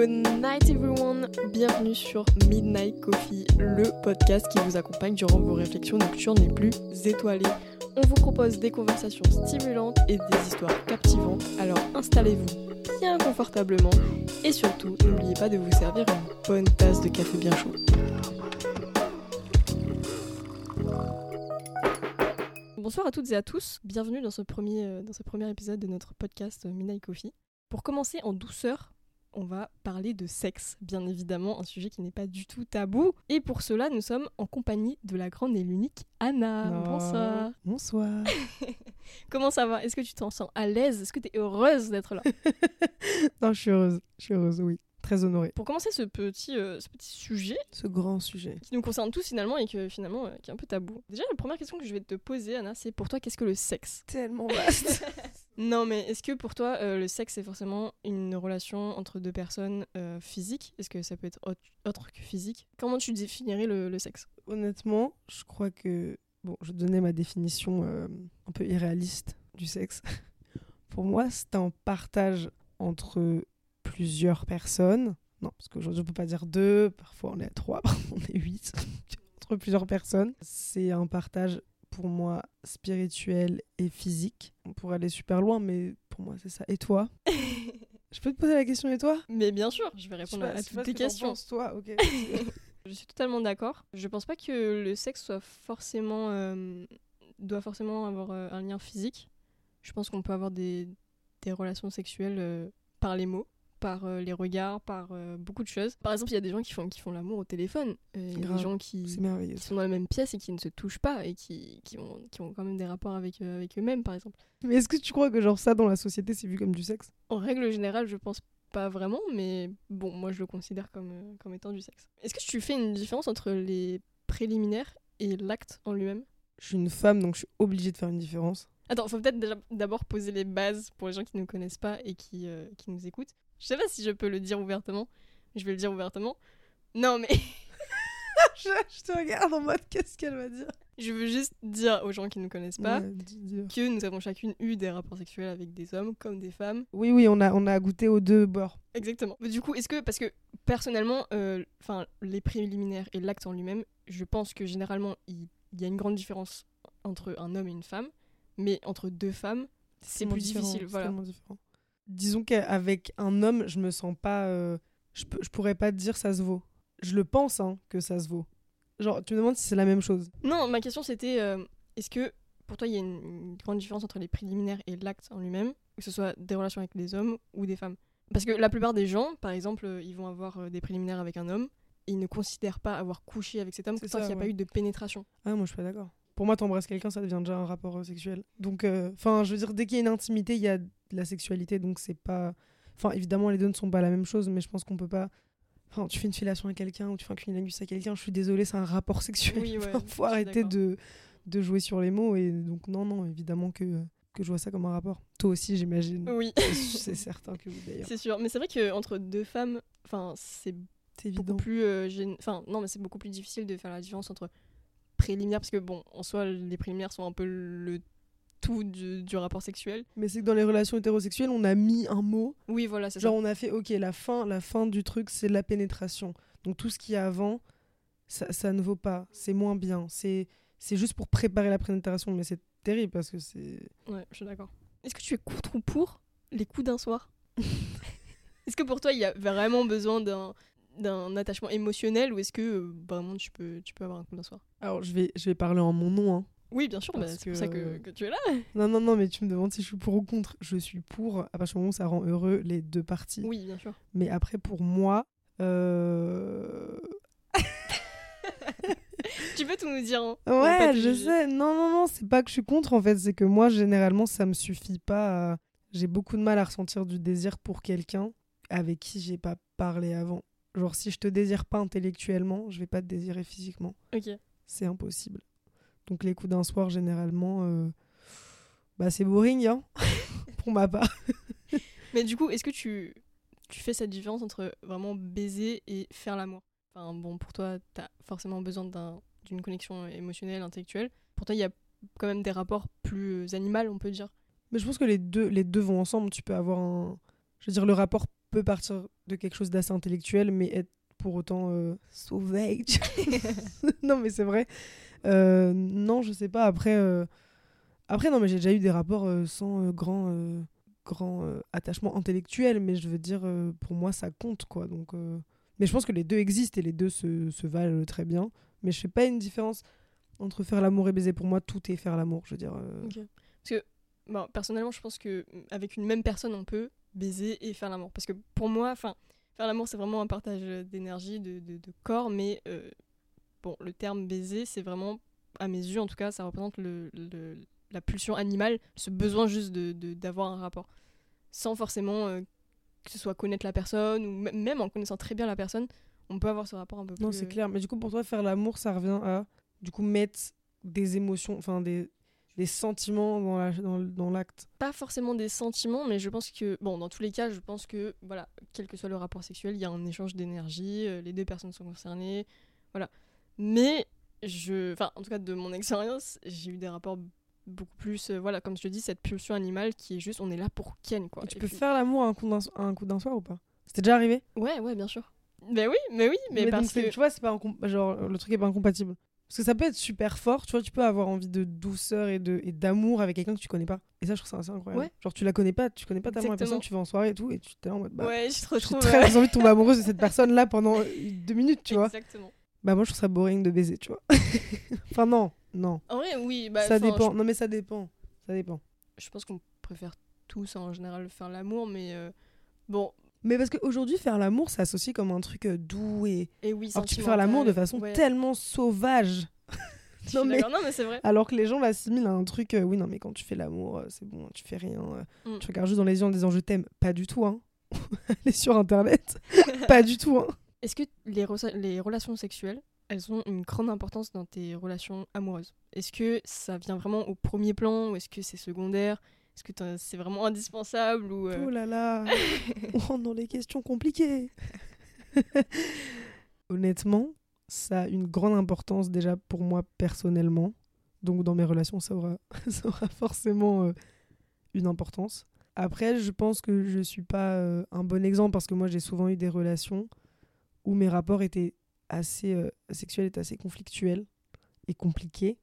Good night everyone, bienvenue sur Midnight Coffee, le podcast qui vous accompagne durant vos réflexions nocturnes les plus étoilées. On vous propose des conversations stimulantes et des histoires captivantes, alors installez-vous bien confortablement et surtout n'oubliez pas de vous servir une bonne tasse de café bien chaud. Bonsoir à toutes et à tous, bienvenue dans ce premier, euh, dans ce premier épisode de notre podcast euh, Midnight Coffee. Pour commencer en douceur, on va parler de sexe, bien évidemment, un sujet qui n'est pas du tout tabou. Et pour cela, nous sommes en compagnie de la grande et l'unique Anna. Oh. Bonsoir. Bonsoir. Comment ça va? Est-ce que tu t'en sens à l'aise? Est-ce que tu es heureuse d'être là? Non, je suis heureuse. Je suis heureuse, oui. Très honorée. Pour commencer ce petit, euh, ce petit sujet Ce grand sujet. qui nous concerne tous finalement et que finalement euh, qui est un peu tabou. Déjà, la première question que je vais te poser, Anna, c'est pour toi, qu'est-ce que le sexe? Tellement vaste. Non, mais est-ce que pour toi, euh, le sexe, c'est forcément une relation entre deux personnes euh, physiques? Est-ce que ça peut être autre, que physique? Comment tu définirais le, le sexe? Honnêtement, je crois que. Bon, je donnais ma définition euh, un peu irréaliste du sexe. Pour moi, c'est un partage entre plusieurs personnes. Non, parce qu'aujourd'hui, on peut pas dire deux. Parfois, on est à trois. Parfois, on est huit. entre plusieurs personnes. C'est un partage, pour moi, spirituel et physique. On pourrait aller super loin, mais pour moi, c'est ça. Et toi Je peux te poser la question, et toi? Mais bien sûr, je vais répondre à, toutes tes questions. toi, ok. Je suis totalement d'accord. Je pense pas que le sexe soit forcément euh, doit forcément avoir euh, un lien physique. Je pense qu'on peut avoir des, des relations sexuelles euh, par les mots, par euh, les regards, par euh, beaucoup de choses. Par exemple, il y a des gens qui font qui font l'amour au téléphone, Euh, il y a des gens qui, sont dans la même pièce et qui ne se touchent pas et qui, qui ont, qui ont quand même des rapports avec, euh, avec eux-mêmes, par exemple. Mais est-ce que tu crois que genre ça dans la société c'est vu comme du sexe? En règle générale, je pense pas vraiment, mais bon, moi je le considère comme, comme étant du sexe. Est-ce que tu fais une différence entre les préliminaires et l'acte en lui-même? Je suis une femme donc je suis obligée de faire une différence. Attends, faut peut-être d'abord poser les bases pour les gens qui ne nous connaissent pas et qui, euh, qui nous écoutent. Je sais pas si je peux le dire ouvertement. Je vais le dire ouvertement. Non, mais je, je te regarde en mode qu'est-ce qu'elle va dire? je veux juste dire aux gens qui ne nous connaissent pas Ouais, que nous avons chacune eu des rapports sexuels avec des hommes comme des femmes. Oui oui on a, on a goûté aux deux bords. Exactement. Mais du coup, est-ce que, parce que personnellement, euh, les préliminaires et l'acte en lui-même, je pense que généralement, il y a une grande différence entre un homme et une femme, mais entre deux femmes, c'est plus différent, difficile. c'est Voilà. différent. Disons qu'avec un homme je me sens pas... euh, je, je pourrais pas te dire ça se vaut. Je le pense hein, que ça se vaut. Genre tu me demandes si c'est la même chose. Non, ma question c'était, euh, est-ce que pour toi, il y a une, une grande différence entre les préliminaires et l'acte en lui-même, que ce soit des relations avec des hommes ou des femmes? Parce que la plupart des gens, par exemple, euh, ils vont avoir des préliminaires avec un homme, et ils ne considèrent pas avoir couché avec cet homme tant qu'il n'y a ouais. pas eu de pénétration. Ah moi je suis pas d'accord. Pour moi t'embrasses quelqu'un ça devient déjà un rapport euh, sexuel. Donc enfin je veux dire dès qu'il y a une intimité il y a de la sexualité donc c'est pas... Enfin évidemment les deux ne sont pas la même chose mais je pense qu'on peut pas... Enfin tu fais une fellation à quelqu'un ou tu fais un cunilingus à quelqu'un je suis désolée c'est un rapport sexuel. Oui, ouais, Enfin, faut arrêter de, de jouer sur les mots et donc non non évidemment que, que je vois ça comme un rapport. Toi aussi j'imagine. Oui. C'est- certain que oui d'ailleurs. C'est sûr, mais c'est vrai que entre deux femmes, enfin c'est beaucoup plus, euh, gên- non mais c'est beaucoup plus difficile de faire la différence entre préliminaires parce que bon, en soi les préliminaires sont un peu le tout du, du rapport sexuel. Mais c'est que dans les relations hétérosexuelles on a mis un mot Oui voilà c'est ça. Genre on a fait ok la fin la fin du truc c'est la pénétration. Donc tout ce qui est avant ça, ça ne vaut pas, c'est moins bien, c'est c'est juste pour préparer la pénétration mais c'est terrible parce que c'est Ouais, je suis d'accord. Est-ce que tu es contre ou pour les coups d'un soir? Est-ce que pour toi il y a vraiment besoin d'un d'un attachement émotionnel ou est-ce que euh, vraiment tu peux tu peux avoir un coup d'un soir? Alors je vais je vais parler en mon nom hein. Oui bien sûr, bah, c'est pour ça que, que- tu es là. Non non non mais tu me demandes si je suis pour ou contre, je suis pour à partir du moment où ça rend heureux les deux parties. Oui bien sûr. Mais après pour moi euh... Tu peux tout nous dire. hein. Ouais, je sais. Non, non, non, c'est pas que je suis contre en fait, c'est que moi, généralement, ça me suffit pas. à- J'ai beaucoup de mal à ressentir du désir pour quelqu'un avec qui j'ai pas parlé avant. Genre, si je te désire pas intellectuellement, je vais pas te désirer physiquement. Ok. C'est impossible. Donc, les coups d'un soir, généralement, euh, bah, c'est boring, hein, pour ma part. Mais du coup, est-ce que tu, tu fais cette différence entre vraiment baiser et faire l'amour? Enfin, bon, pour toi, t'as forcément besoin d'un- d'une connexion émotionnelle, intellectuelle. Pour toi, il y a quand même des rapports plus animaux, on peut dire. Mais je pense que les deux, les deux vont ensemble. Tu peux avoir un. Je veux dire, le rapport peut partir de quelque chose d'assez intellectuel, mais être pour autant euh, sauvage. non, mais c'est vrai. Euh, non, je sais pas. Après, euh, après non, mais j'ai déjà eu des rapports euh, sans grand, grand attachement intellectuel, mais je veux dire, pour moi, ça compte, quoi. Donc, Mais je pense que les deux existent et les deux se, se valent très bien. Mais je fais pas une différence entre faire l'amour et baiser. Pour moi, tout est faire l'amour. Je veux dire. Parce que, bon, personnellement, je pense que avec une même personne, on peut baiser et faire l'amour. Parce que pour moi, enfin, faire l'amour, c'est vraiment un partage euh, d'énergie, de, de, de corps, mais euh, bon, le terme baiser, c'est vraiment, à mes yeux en tout cas, ça représente le, le- la pulsion animale, ce besoin juste de- d'avoir un rapport. Sans forcément euh, que ce soit connaître la personne, ou même en connaissant très bien la personne, on peut avoir ce rapport un peu plus. Non, c'est clair. Mais du coup, pour toi, faire l'amour, ça revient à du coup mettre des émotions, enfin des, des sentiments dans la- dans, dans l'acte. pas forcément des sentiments, mais je pense que, bon, dans tous les cas, je pense que, voilà, quel que soit le rapport sexuel, il y a un échange d'énergie, euh, les deux personnes sont concernées, voilà. Mais, je, enfin, en tout cas, de mon expérience, j'ai eu des rapports beaucoup plus, euh, voilà, comme je te dis, cette pulsion animale qui est juste, on est là pour Ken, quoi. Et tu Et peux puis- faire l'amour à un coup d'un soir ou pas? C'était déjà arrivé? Ouais, ouais, bien sûr. Mais oui, mais oui, mais, parce que. tu vois, c'est pas incom- genre le truc est pas incompatible. Parce que ça peut être super fort, tu vois, tu peux avoir envie de douceur et de et d'amour avec quelqu'un que tu connais pas. Et ça, je trouve ça assez incroyable. Ouais. Genre, tu la connais pas, tu connais pas tellement la personne, tu vas en soirée et tout, et tu t'es là en mode, bah, ouais, je te j'ai retrouve. très euh, envie de tomber amoureuse de cette personne-là pendant euh, deux minutes, tu vois. Exactement. Bah, moi, je trouve ça boring de baiser, tu vois. enfin, non, non. En vrai, oui, bah, ça dépend. Non, mais ça dépend. Ça dépend. Je, je pense qu'on préfère tous, en général, faire l'amour, mais euh, bon, Mais parce qu'aujourd'hui, faire l'amour, c'est associé comme un truc euh, doux et. et oui, Alors, tu peux faire l'amour de façon ouais. tellement sauvage. Non, mais- d'accord. non, mais c'est vrai. Alors que les gens l'assimilent à un truc, euh, oui, non, mais quand tu fais l'amour, euh, c'est bon, tu fais rien. euh, Mm. Tu regardes juste dans les yeux en disant je t'aime. Pas du tout, hein. Allez sur internet. pas du tout, hein. Est-ce que les, les relations sexuelles, elles ont une grande importance dans tes relations amoureuses? Est-ce que ça vient vraiment au premier plan ou est-ce que c'est secondaire? Est-ce que c'est vraiment indispensable ou euh, Oh là là. On rentre dans les questions compliquées. Honnêtement, ça a une grande importance déjà pour moi personnellement. Donc dans mes relations, ça aura, ça aura forcément euh, une importance. Après, je pense que je suis pas euh, un bon exemple parce que moi j'ai souvent eu des relations où mes rapports étaient assez euh, sexuels étaient assez conflictuels et compliqués.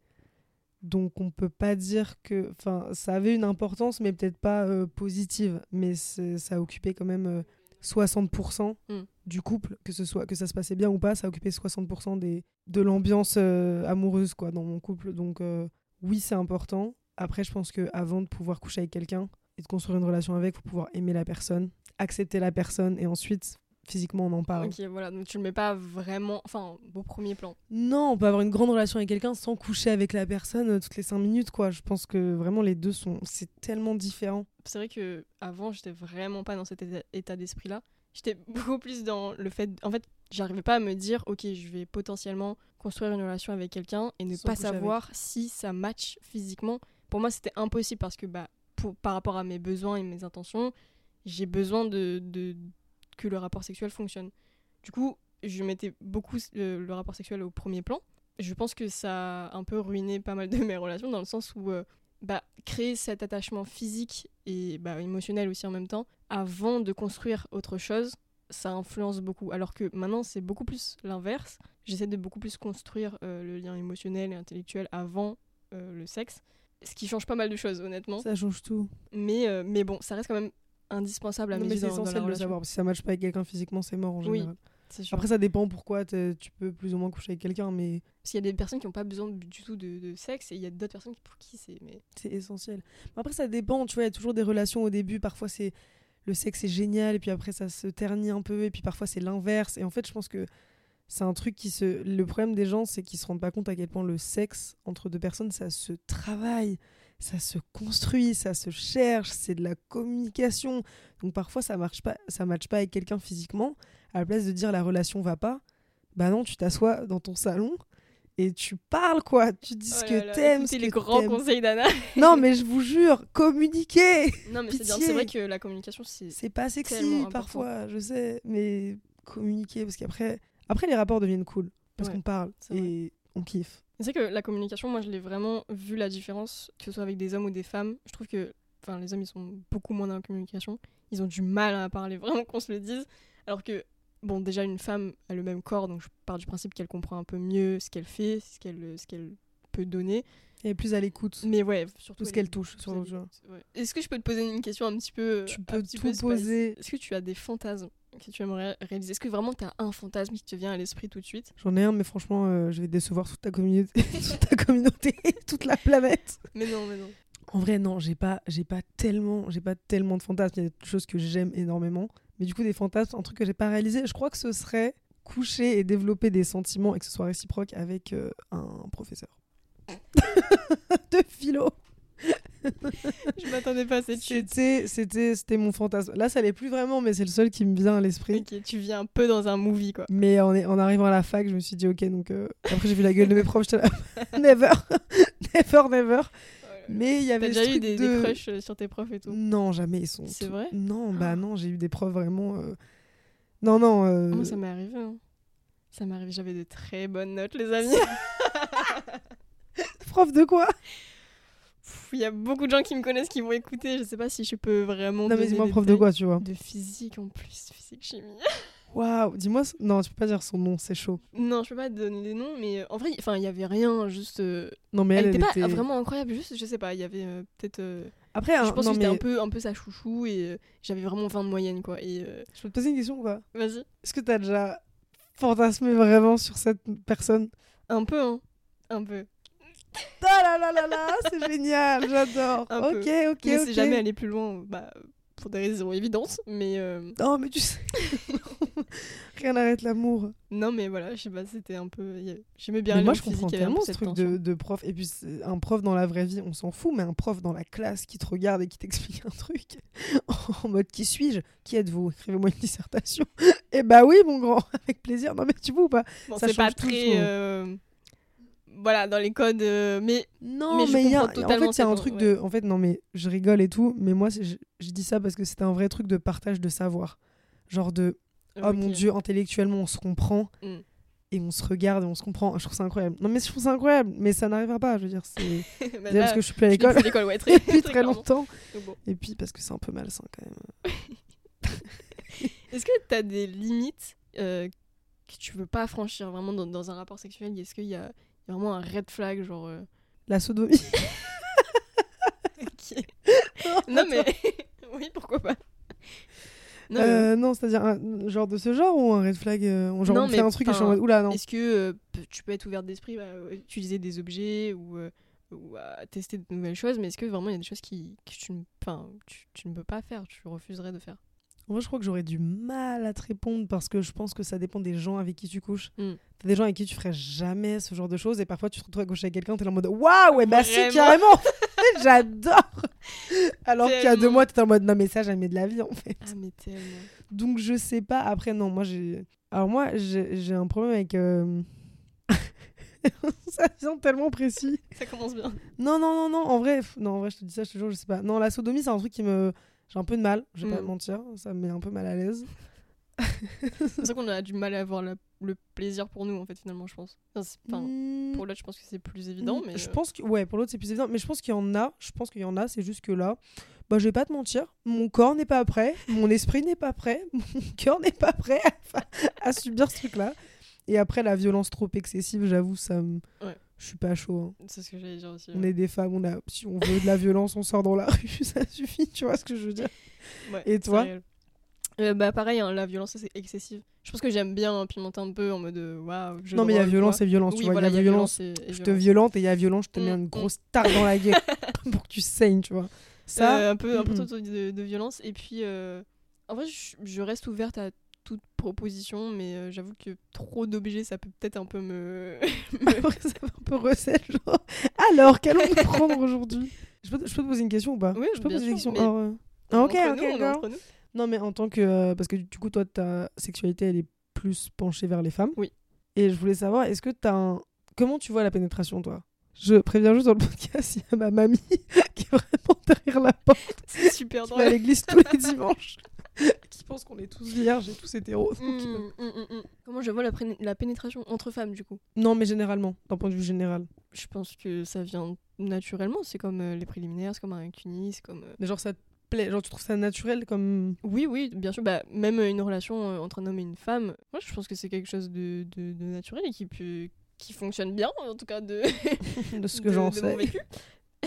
Donc on peut pas dire que enfin ça avait une importance mais peut-être pas euh, positive. Mais ça a occupé quand même euh, 60% Mm. du couple que ce soit que ça se passait bien ou pas ça a occupé 60% des de l'ambiance euh, amoureuse quoi dans mon couple. Donc euh, oui c'est important. Après je pense que avant de pouvoir coucher avec quelqu'un et de construire une relation avec faut pouvoir aimer la personne accepter la personne et ensuite physiquement on en parle Ok, voilà, donc tu le mets pas vraiment, enfin, au premier plan. non, on peut avoir une grande relation avec quelqu'un sans coucher avec la personne euh, toutes les cinq minutes, quoi. Je pense que vraiment les deux sont. C'est tellement différent. C'est vrai que avant, j'étais vraiment pas dans cet état- d'esprit-là. J'étais beaucoup plus dans le fait, en fait, j'arrivais pas à me dire, ok, je vais potentiellement construire une relation avec quelqu'un et ne Sans pas avec. savoir si ça match physiquement. Pour moi, c'était impossible parce que, bah, pour, par rapport à mes besoins et mes intentions, j'ai besoin de, de que le rapport sexuel fonctionne. Du coup, je mettais beaucoup euh, le rapport sexuel au premier plan. Je pense que ça a un peu ruiné pas mal de mes relations dans le sens où euh, bah, créer cet attachement physique et bah, émotionnel aussi en même temps avant de construire autre chose, ça influence beaucoup. Alors que maintenant, c'est beaucoup plus l'inverse. J'essaie de beaucoup plus construire euh, le lien émotionnel et intellectuel avant euh, le sexe. Ce qui change pas mal de choses, honnêtement. Ça change tout. Mais, euh, mais bon, ça reste quand même indispensable à mes yeux c'est essentiel de le savoir. Si ça matche pas avec quelqu'un physiquement, c'est mort en Oui. général. Après, ça dépend pourquoi tu peux plus ou moins coucher avec quelqu'un, mais Parce qu'il y a des personnes qui n'ont pas besoin du tout de, de sexe et il y a d'autres personnes pour qui c'est. Mais... c'est essentiel. Après, ça dépend. Tu vois, il y a toujours des relations au début. Parfois, c'est le sexe est génial, et puis après, ça se ternit un peu, et puis parfois, c'est l'inverse. Et en fait, je pense que c'est un truc qui se. Le problème des gens, c'est qu'ils se rendent pas compte à quel point le sexe entre deux personnes, ça se travaille, ça se construit, ça se cherche, c'est de la communication. Donc parfois, ça marche pas, ça matche pas avec quelqu'un physiquement. À la place de dire la relation va pas, bah non, tu t'assois dans ton salon. Et tu parles quoi, tu dis ce Oh que là là, t'aimes, ce écoutez les que grands conseils d'Anna. Non, mais je vous jure, communiquer non, mais c'est. C'est vrai que la communication, c'est. C'est pas sexy parfois, je sais, mais communiquer, parce qu'après, après les rapports deviennent cool, parce Ouais, qu'on parle c'est et on kiffe. C'est que la communication, moi, je l'ai vraiment vu la différence, que ce soit avec des hommes ou des femmes. Je trouve que enfin, les hommes, ils sont beaucoup moins dans la communication. Ils ont du mal à parler, vraiment qu'on se le dise. Alors que, bon, déjà, une femme a le même corps, donc je pars du principe qu'elle comprend un peu mieux ce qu'elle fait, ce qu'elle ce qu'elle peut donner. Elle est plus à l'écoute. Mais ouais, surtout. Tout ce elle qu'elle touche sur ouais. Est-ce que je peux te poser une question un petit peu. Tu un peux tout poser. Est-ce que tu as des fantasmes que tu aimerais réaliser? Est-ce que vraiment tu as un fantasme qui te vient à l'esprit tout de suite? J'en ai un, mais franchement, euh, je vais décevoir toute ta communauté, toute ta communauté, toute la planète. Mais non, mais non. En vrai, non, j'ai pas, j'ai pas tellement, j'ai pas tellement de fantasmes. Il y a des choses que j'aime énormément, mais du coup, des fantasmes, un truc que j'ai pas réalisé. Je crois que ce serait coucher et développer des sentiments et que ce soit réciproque avec euh, un professeur de philo. Je m'attendais pas à cette chute. C'était, c'était, mon fantasme. Là, ça l'est plus vraiment, mais c'est le seul qui me vient à l'esprit. Ok, tu viens un peu dans un movie quoi. Mais en, arrivant à la fac, je me suis dit ok. Donc euh, après, j'ai vu la gueule de mes profs. J'étais là, never, never, never. Mais il y T'as avait déjà eu des, de... des crushs euh, sur tes profs et tout Non, jamais. Ils sont. C'est tout- vrai Non, bah Ah. non. J'ai eu des profs vraiment. euh, Non, non. euh, Moi, ça m'est arrivé. hein. Ça m'est arrivé, j'avais de très bonnes notes, les amis. Prof de quoi? Il y a beaucoup de gens qui me connaissent qui vont écouter. Je sais pas si je peux vraiment. Non, mais dis-moi prof de quoi, tu vois De physique en plus, physique chimie. Waouh. Dis-moi. Non, tu peux pas dire son nom. C'est chaud. non, je peux pas donner des noms, mais euh, en vrai, enfin, il y avait rien. Juste, euh, Non, mais elle, elle, était elle pas était- vraiment incroyable. Juste, je sais pas, il y avait euh, peut-être. euh, Après, je hein, pense non, que j'étais mais un peu, un peu sa chouchou et euh, j'avais vraiment 20 de moyenne, quoi. Et je peux te poser une question ou pas? vas-y. Est-ce que t'as déjà fantasmé vraiment sur cette personne? Un peu, hein. Un peu. Ah là là là là, c'est génial, j'adore. Ok, ok, mais ok. c'est jamais aller plus loin, bah, pour des raisons évidentes. Mais euh, Non, mais tu sais, rien n'arrête l'amour. non, mais voilà, je sais pas, c'était un peu. J'aimais bien Mais moi, je comprends tellement ce truc de, de prof. Et puis, un prof dans la vraie vie, on s'en fout, mais un prof dans la classe qui te regarde et qui t'explique un truc en mode qui suis-je? Qui êtes-vous? Écrivez-moi une dissertation. Eh bah oui, mon grand, avec plaisir. Non, mais tu vois ou pas? Bon, ça c'est pas très. Voilà, dans les codes. euh, mais Non, Mais mais, je il y a, en fait, il y a un truc ouais. de. En fait, non, mais je rigole et tout, mais moi, je, je dis ça parce que c'était un vrai truc de partage de savoir. Genre de. Oh mon dieu, intellectuellement, on se comprend. Mm. Et on se regarde et on se comprend. Je trouve ça incroyable. Non, mais je trouve ça incroyable. Mais ça n'arrivera pas. Je veux dire, c'est. Bah parce que je suis plus à l'école ouais, très, depuis très longtemps. Bon. Et puis parce que c'est un peu malsain quand même. Est-ce que t'as des limites euh, que tu veux pas franchir vraiment dans, dans un rapport sexuel? Est-ce qu'il y a, y a vraiment un red flag, genre. euh, La sodomie. ok. non, mais. oui, pourquoi pas Non, mais- Euh, non, c'est-à-dire un genre de ce genre ou un red flag euh, on- Genre Non, on fait un truc et je suis en mode oula non. Est-ce que euh, tu peux être ouverte d'esprit à utiliser des objets ou, ou à tester de nouvelles choses, mais est-ce que vraiment il y a des choses qui, que tu, tu, tu ne peux pas faire, tu refuserais de faire? Moi, je crois que j'aurais du mal à te répondre parce que je pense que ça dépend des gens avec qui tu couches. Mm. T'as des gens avec qui tu ferais jamais ce genre de choses et parfois tu te retrouves à coucher avec quelqu'un, t'es en mode waouh, ouais, bah si, Vraiment carrément, j'adore. Alors qu'il y a deux mois, t'étais en mode non, mais ça, jamais de la vie en fait. Ah, mais tellement. Donc je sais pas. Après, non, moi j'ai. Alors moi, j'ai un problème avec. euh, ça vient tellement précis. Ça commence bien. Non, non, non, non, en vrai, non, en vrai, je te dis ça, je te jure, je sais pas. Non, la sodomie, c'est un truc qui me. J'ai un peu de mal, je vais pas Mm. te mentir, ça me met un peu mal à l'aise. C'est pour ça qu'on a du mal à avoir la- le plaisir pour nous, en fait, finalement, je pense. Enfin, Mm, pour l'autre, je pense que c'est plus évident, mm, mais. Je euh, pense que. Ouais, pour l'autre, c'est plus évident, mais je pense qu'il y en a, je pense qu'il y en a, c'est juste que là, bah, je vais pas te mentir, mon corps n'est pas prêt, mon esprit n'est pas prêt, mon cœur n'est pas prêt à, à subir ce truc-là. Et après, la violence trop excessive, j'avoue, ça me. Ouais. Je suis pas chaud. hein. C'est ce que j'allais dire aussi. On est des femmes, on a, si on veut de la violence, on sort dans la rue, ça suffit, tu vois ce que je veux dire. Ouais, Et toi. Euh, bah pareil, hein, la violence c'est excessive. Je pense que j'aime bien pimenter un peu en mode euh, waouh. non, mais il y a violence et violence, Oui, tu vois. voilà, il y a violence, et, et je te violente et il y a violence, je te mets Mm, une mm. grosse tarte dans la gueule pour que tu saignes, tu vois. Ça, Euh, un peu, un peu mm, de, de violence. Et puis, euh, en vrai, je, je reste ouverte à toute proposition, mais euh, j'avoue que trop d'objets, ça peut peut-être un peu me. Après, ça un peu genre. Alors, qu'allons-nous prendre aujourd'hui? Je peux, te- je peux te poser une question ou pas? Oui, Je peux bien poser une question mais euh, Ah, Ok, Entre ok, nous, on est girl. entre nous. Non, mais en tant que. euh, parce que du coup, toi, ta sexualité, elle est plus penchée vers les femmes. Oui. Et je voulais savoir, est-ce que t'as un. Comment tu vois la pénétration, toi? Je préviens juste dans le podcast, il y a ma mamie qui est vraiment derrière la porte, C'est super qui va à drôle. l'église tous les dimanches, qui pense qu'on est tous vierges et tous hétéros. donc, euh, Mm, mm, mm, mm. Comment je vois la, pénétration entre femmes, du coup? Non, mais généralement, d'un point de vue général. Je pense que ça vient naturellement. C'est comme euh, les préliminaires, c'est comme un cuni, c'est comme. euh, Mais genre, ça, plaît Genre, tu trouves ça naturel comme. Oui, oui, bien sûr. Bah, même une relation euh, entre un homme et une femme, moi, je pense que c'est quelque chose de, de, de naturel et qui, peut, qui fonctionne bien, en tout cas, de, de ce que j'en sais.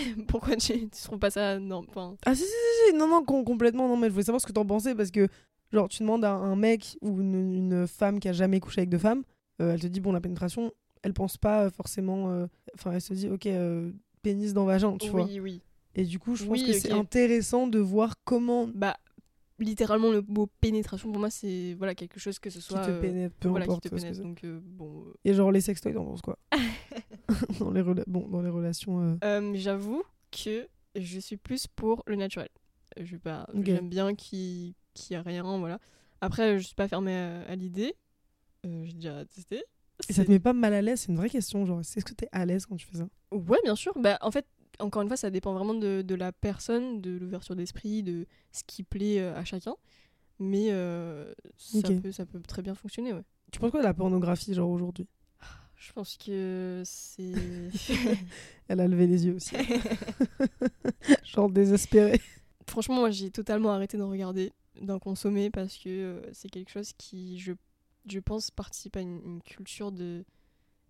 Pourquoi tu, tu trouves pas ça Non, enfin. Ah, si, si, si, si, non, non, com- complètement. Non, mais je voulais savoir ce que t'en pensais parce que, genre, tu demandes à un mec ou une, une femme qui a jamais couché avec deux femmes, euh, elle te dit, bon, la pénétration, elle pense pas euh, forcément. euh, Enfin, elle se dit, ok, euh, pénis dans vagin, tu vois. oui, oui. Et du coup, je pense Oui, que c'est intéressant de voir comment Bah, littéralement, le mot pénétration, pour moi, c'est voilà, quelque chose que ce qui soit. te euh, pénètre, peu voilà, qui importe. te pénètre. Donc, euh, bon. euh, Et genre, les sextoys, t'en penses quoi dans, les bon, dans les relations. euh, J'avoue que je suis plus pour le naturel. Je pas, j'aime bien qu'il qu'il y a rien, voilà. Après, je suis pas fermée à, à l'idée. J'ai déjà testé. Et ça te met pas mal à l'aise C'est une vraie question. Genre, est-ce que t'es à l'aise quand tu fais ça? Ouais, bien sûr. Bah, en fait, encore une fois, ça dépend vraiment de, de la personne, de l'ouverture d'esprit, de ce qui plaît euh, à chacun. Mais euh, ça, Ok. peut, ça peut très bien fonctionner, ouais. Tu penses quoi de la pornographie, genre aujourd'hui? Je pense que c'est. Elle a levé les yeux aussi. genre désespérée. Franchement, moi, j'ai totalement arrêté d'en regarder, d'en consommer, parce que euh, c'est quelque chose qui, je, je pense, participe à une, une culture de.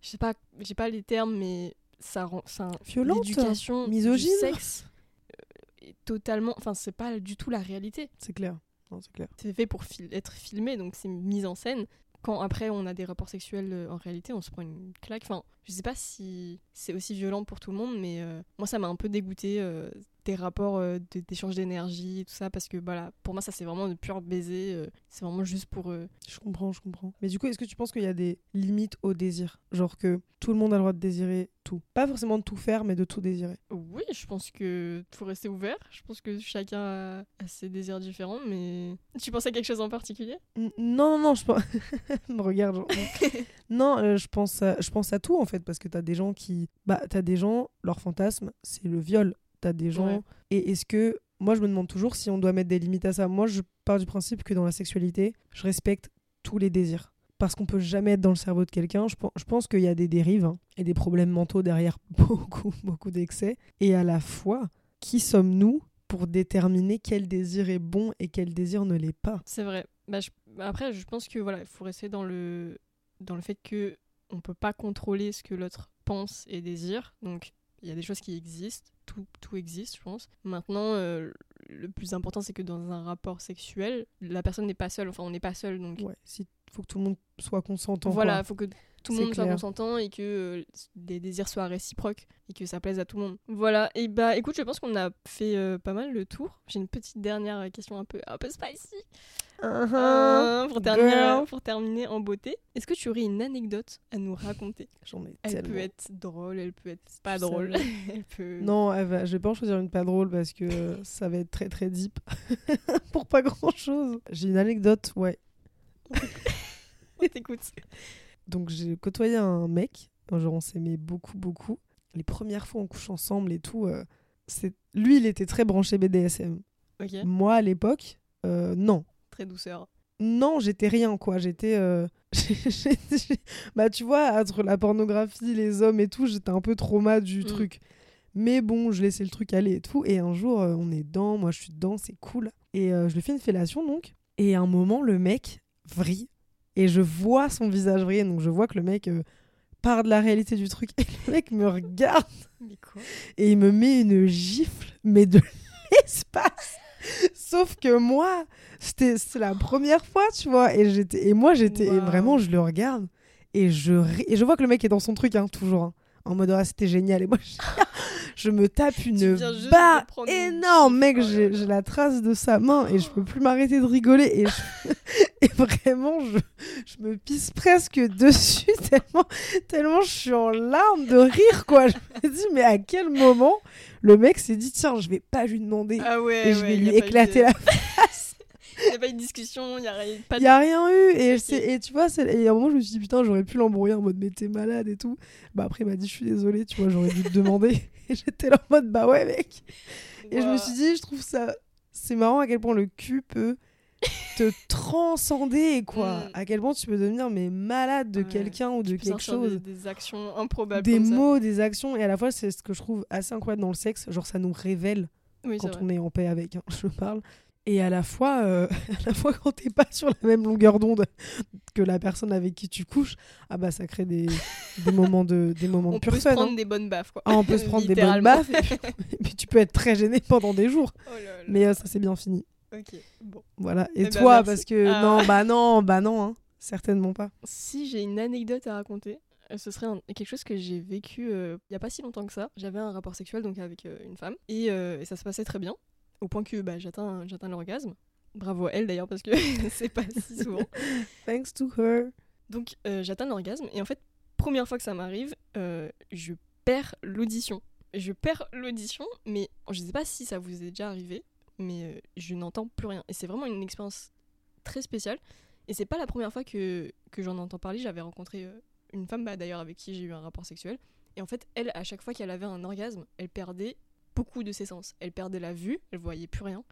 Je sais pas, j'ai pas les termes, mais ça rend. ça- Violente, L'éducation misogyne. du sexe euh, est totalement. Enfin, c'est pas du tout la réalité. C'est clair. Non, c'est clair. c'est fait pour fil- être filmé, donc c'est mise en scène. Quand après on a des rapports sexuels euh, en réalité, on se prend une claque. Enfin, je sais pas si c'est aussi violent pour tout le monde, mais euh, moi ça m'a un peu dégoûté euh, des rapports euh, d'échange d'énergie et tout ça, parce que voilà, pour moi ça c'est vraiment de pur baiser. euh, c'est vraiment juste pour. euh, Je comprends, je comprends. Mais du coup, est-ce que tu penses qu'il y a des limites au désir? Genre que tout le monde a le droit de désirer tout. Pas forcément de tout faire, mais de tout désirer. Oui, je pense que faut rester ouvert. Je pense que chacun a, ses désirs différents, mais tu penses à quelque chose en particulier? N- Non, non, non, je pense. Me regarde. genre, non, euh, je, pense à... je pense à tout en fait, parce que t'as des gens qui. Bah, t'as des gens, leur fantasme, c'est le viol. T'as des gens. Ouais. Et est-ce que. Moi, je me demande toujours si on doit mettre des limites à ça. Moi, je pars du principe que dans la sexualité, je respecte tous les désirs. Parce qu'on peut jamais être dans le cerveau de quelqu'un. Je, pen- je pense qu'il y a des dérives hein, et des problèmes mentaux derrière beaucoup, beaucoup d'excès. Et à la fois, qui sommes-nous pour déterminer quel désir est bon et quel désir ne l'est pas? C'est vrai. Bah, je- bah, Après, je pense que voilà, il faut rester dans le dans le fait que on peut pas contrôler ce que l'autre pense et désire. Donc, il y a des choses qui existent. Tout, tout existe, je pense. Maintenant, euh, le plus important, c'est que dans un rapport sexuel, la personne n'est pas seule. Enfin, on n'est pas seul. Donc, Ouais, si faut que tout le monde soit consentant. voilà, il faut que tout le monde soit consentant et que euh, les désirs soient réciproques et que ça plaise à tout le monde. Voilà, et bah écoute, je pense qu'on a fait euh, pas mal le tour. J'ai une petite dernière question un peu, un peu spicy. Uh-huh. Euh, pour, terminer, girl. pour terminer en beauté, est-ce que tu aurais une anecdote à nous raconter? J'en ai Elle tellement. peut être drôle, elle peut être pas drôle. savais. elle peut... Non, elle va- je vais pas en choisir une pas drôle parce que ça va être très très deep pour pas grand chose. J'ai une anecdote, ouais. on t'écoute. Donc j'ai côtoyé un mec, genre on s'aimait beaucoup beaucoup. Les premières fois on couche ensemble et tout, euh, c'est lui il était très branché BDSM. Moi à l'époque, euh, non. Très douceur. Non, j'étais rien quoi. J'étais, euh, bah tu vois, entre la pornographie, les hommes et tout, j'étais un peu trauma du Mm. truc. Mais bon, je laissais le truc aller et tout. Et un jour, euh, on est dedans, moi je suis dedans, c'est cool. Et euh, je lui fais une fellation donc. Et à un moment, le mec vrille. Et je vois son visage vriller. Donc je vois que le mec euh, part de la réalité du truc. Et le mec me regarde Mais quoi? Et il me met une gifle, mais de l'espace. Sauf que moi, c'était c'est la première fois, tu vois, et j'étais et moi j'étais et vraiment je le regarde et je et je vois que le mec est dans son truc hein, toujours hein, en mode ah c'était génial et moi je, je me tape une barre énorme mec, oh j'ai la trace de sa main et je peux plus m'arrêter de rigoler et, je- et vraiment je, je me pisse presque dessus tellement tellement je suis en larmes de rire quoi. Je me dis mais à quel moment le mec s'est dit tiens je vais pas lui demander Ah ouais, et je ouais, vais y lui a eu éclater la face. Il n'y a pas eu de discussion, il n'y a rien- pas Il de y a rien eu et, et tu vois c'est- et à un moment je me suis dit putain j'aurais pu l'embrouiller en mode mais t'es malade et tout. Bah après il m'a dit je suis désolé tu vois j'aurais dû te demander et j'étais là en mode bah ouais mec. Et je me suis dit, je trouve ça. C'est marrant à quel point le cul peut te transcender, quoi. Mm. À quel point tu peux devenir mais malade de Ouais. quelqu'un ou de Tu quelque chose. Des, des actions improbables. Des comme ça. mots, des actions. Et à la fois, c'est ce que je trouve assez incroyable dans le sexe. Genre, ça nous révèle Oui, c'est quand vrai. on est en paix avec, hein, je parle. Et à la fois, euh, à la fois quand t'es pas sur la même longueur d'onde que la personne avec qui tu couches, ah bah ça crée des, des moments de des moments de On pur peut se fun. prendre hein. des bonnes baffes, quoi. Ah, on peut se prendre des bonnes baffes et puis, et puis tu peux être très gêné pendant des jours. Oh là là. Mais euh, ça s'est bien fini. Ok, bon. Voilà. Et Eh ben, toi, parce que Ah. non, bah non, bah non, hein. certainement pas. Si j'ai une anecdote à raconter, euh, ce serait un- quelque chose que j'ai vécu euh, il y a pas si longtemps que ça. J'avais un rapport sexuel donc avec euh, une femme et, euh, et ça se passait très bien au point que bah, j'atteins j'atteins l'orgasme. Bravo à elle d'ailleurs parce que c'est pas si souvent. Thanks to her. Donc euh, j'atteins l'orgasme et en fait première fois que ça m'arrive, euh, je perds l'audition. Je perds l'audition, mais je sais pas si ça vous est déjà arrivé, mais euh, je n'entends plus rien. Et c'est vraiment une expérience très spéciale. Et c'est pas la première fois que, que j'en entends parler. J'avais rencontré euh, une femme, bah, d'ailleurs, avec qui j'ai eu un rapport sexuel. Et en fait, elle, à chaque fois qu'elle avait un orgasme, elle perdait beaucoup de ses sens. Elle perdait la vue, elle voyait plus rien.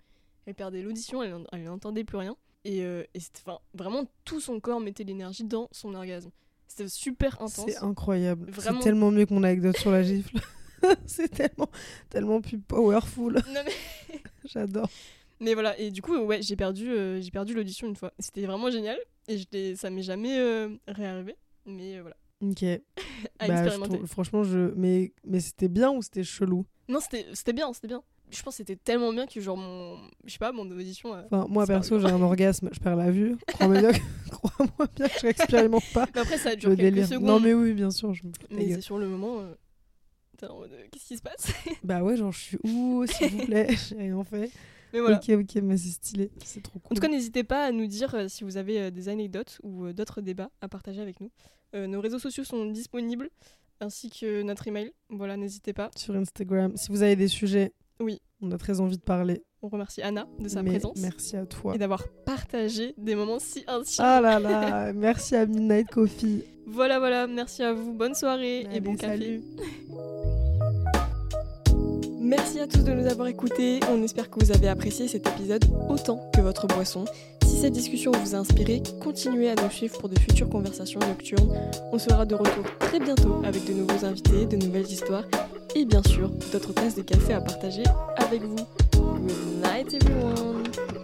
Elle perdait l'audition, elle, elle n'entendait plus rien. Et, euh, et enfin, vraiment, tout son corps mettait l'énergie dans son orgasme. C'était super intense. C'est incroyable. Vraiment. C'est tellement mieux que mon anecdote sur la gifle. c'est tellement, tellement plus powerful. Non, mais... J'adore. Mais voilà, et du coup, ouais, j'ai perdu, euh, j'ai perdu l'audition une fois. C'était vraiment génial, et ça m'est jamais euh, réarrivé. Mais euh, voilà, Ok. à Bah, je expérimenter. franchement, je. Mais, mais c'était bien ou c'était chelou? Non, c'était bien, c'était bien. Je pense que c'était tellement bien que genre mon... Je sais pas, mon audition... euh, Enfin, moi perso, j'ai un orgasme, je perds la vue. Crois-moi bien, que- crois-moi bien que je n'expérimente pas. Mais après, ça dure quelques délire. secondes. Non, mais oui, bien sûr. Je mais c'est sur le moment... Qu'est-ce qui se passe Bah ouais, genre, je suis où, s'il vous plaît J'ai rien fait. Mais voilà. Ok, ok, mais c'est stylé. C'est trop En cool. tout cas, n'hésitez pas à nous dire euh, si vous avez euh, des anecdotes ou euh, d'autres débats à partager avec nous. Euh, nos réseaux sociaux sont disponibles, ainsi que notre email. Voilà, n'hésitez pas. Sur Instagram, si vous avez des sujets, Oui. on a très envie de parler. On remercie Anna de sa mais présence Merci à toi. et d'avoir partagé des moments si intimes. Ah là là, merci à Midnight Coffee. Voilà, voilà, merci à vous. Bonne soirée et bon café. salut. Merci à tous de nous avoir écoutés. On espère que vous avez apprécié cet épisode autant que votre boisson. Si cette discussion vous a inspiré, continuez à nous suivre pour de futures conversations nocturnes. On sera de retour très bientôt avec de nouveaux invités, de nouvelles histoires et bien sûr d'autres tasses de café à partager avec vous. Good night everyone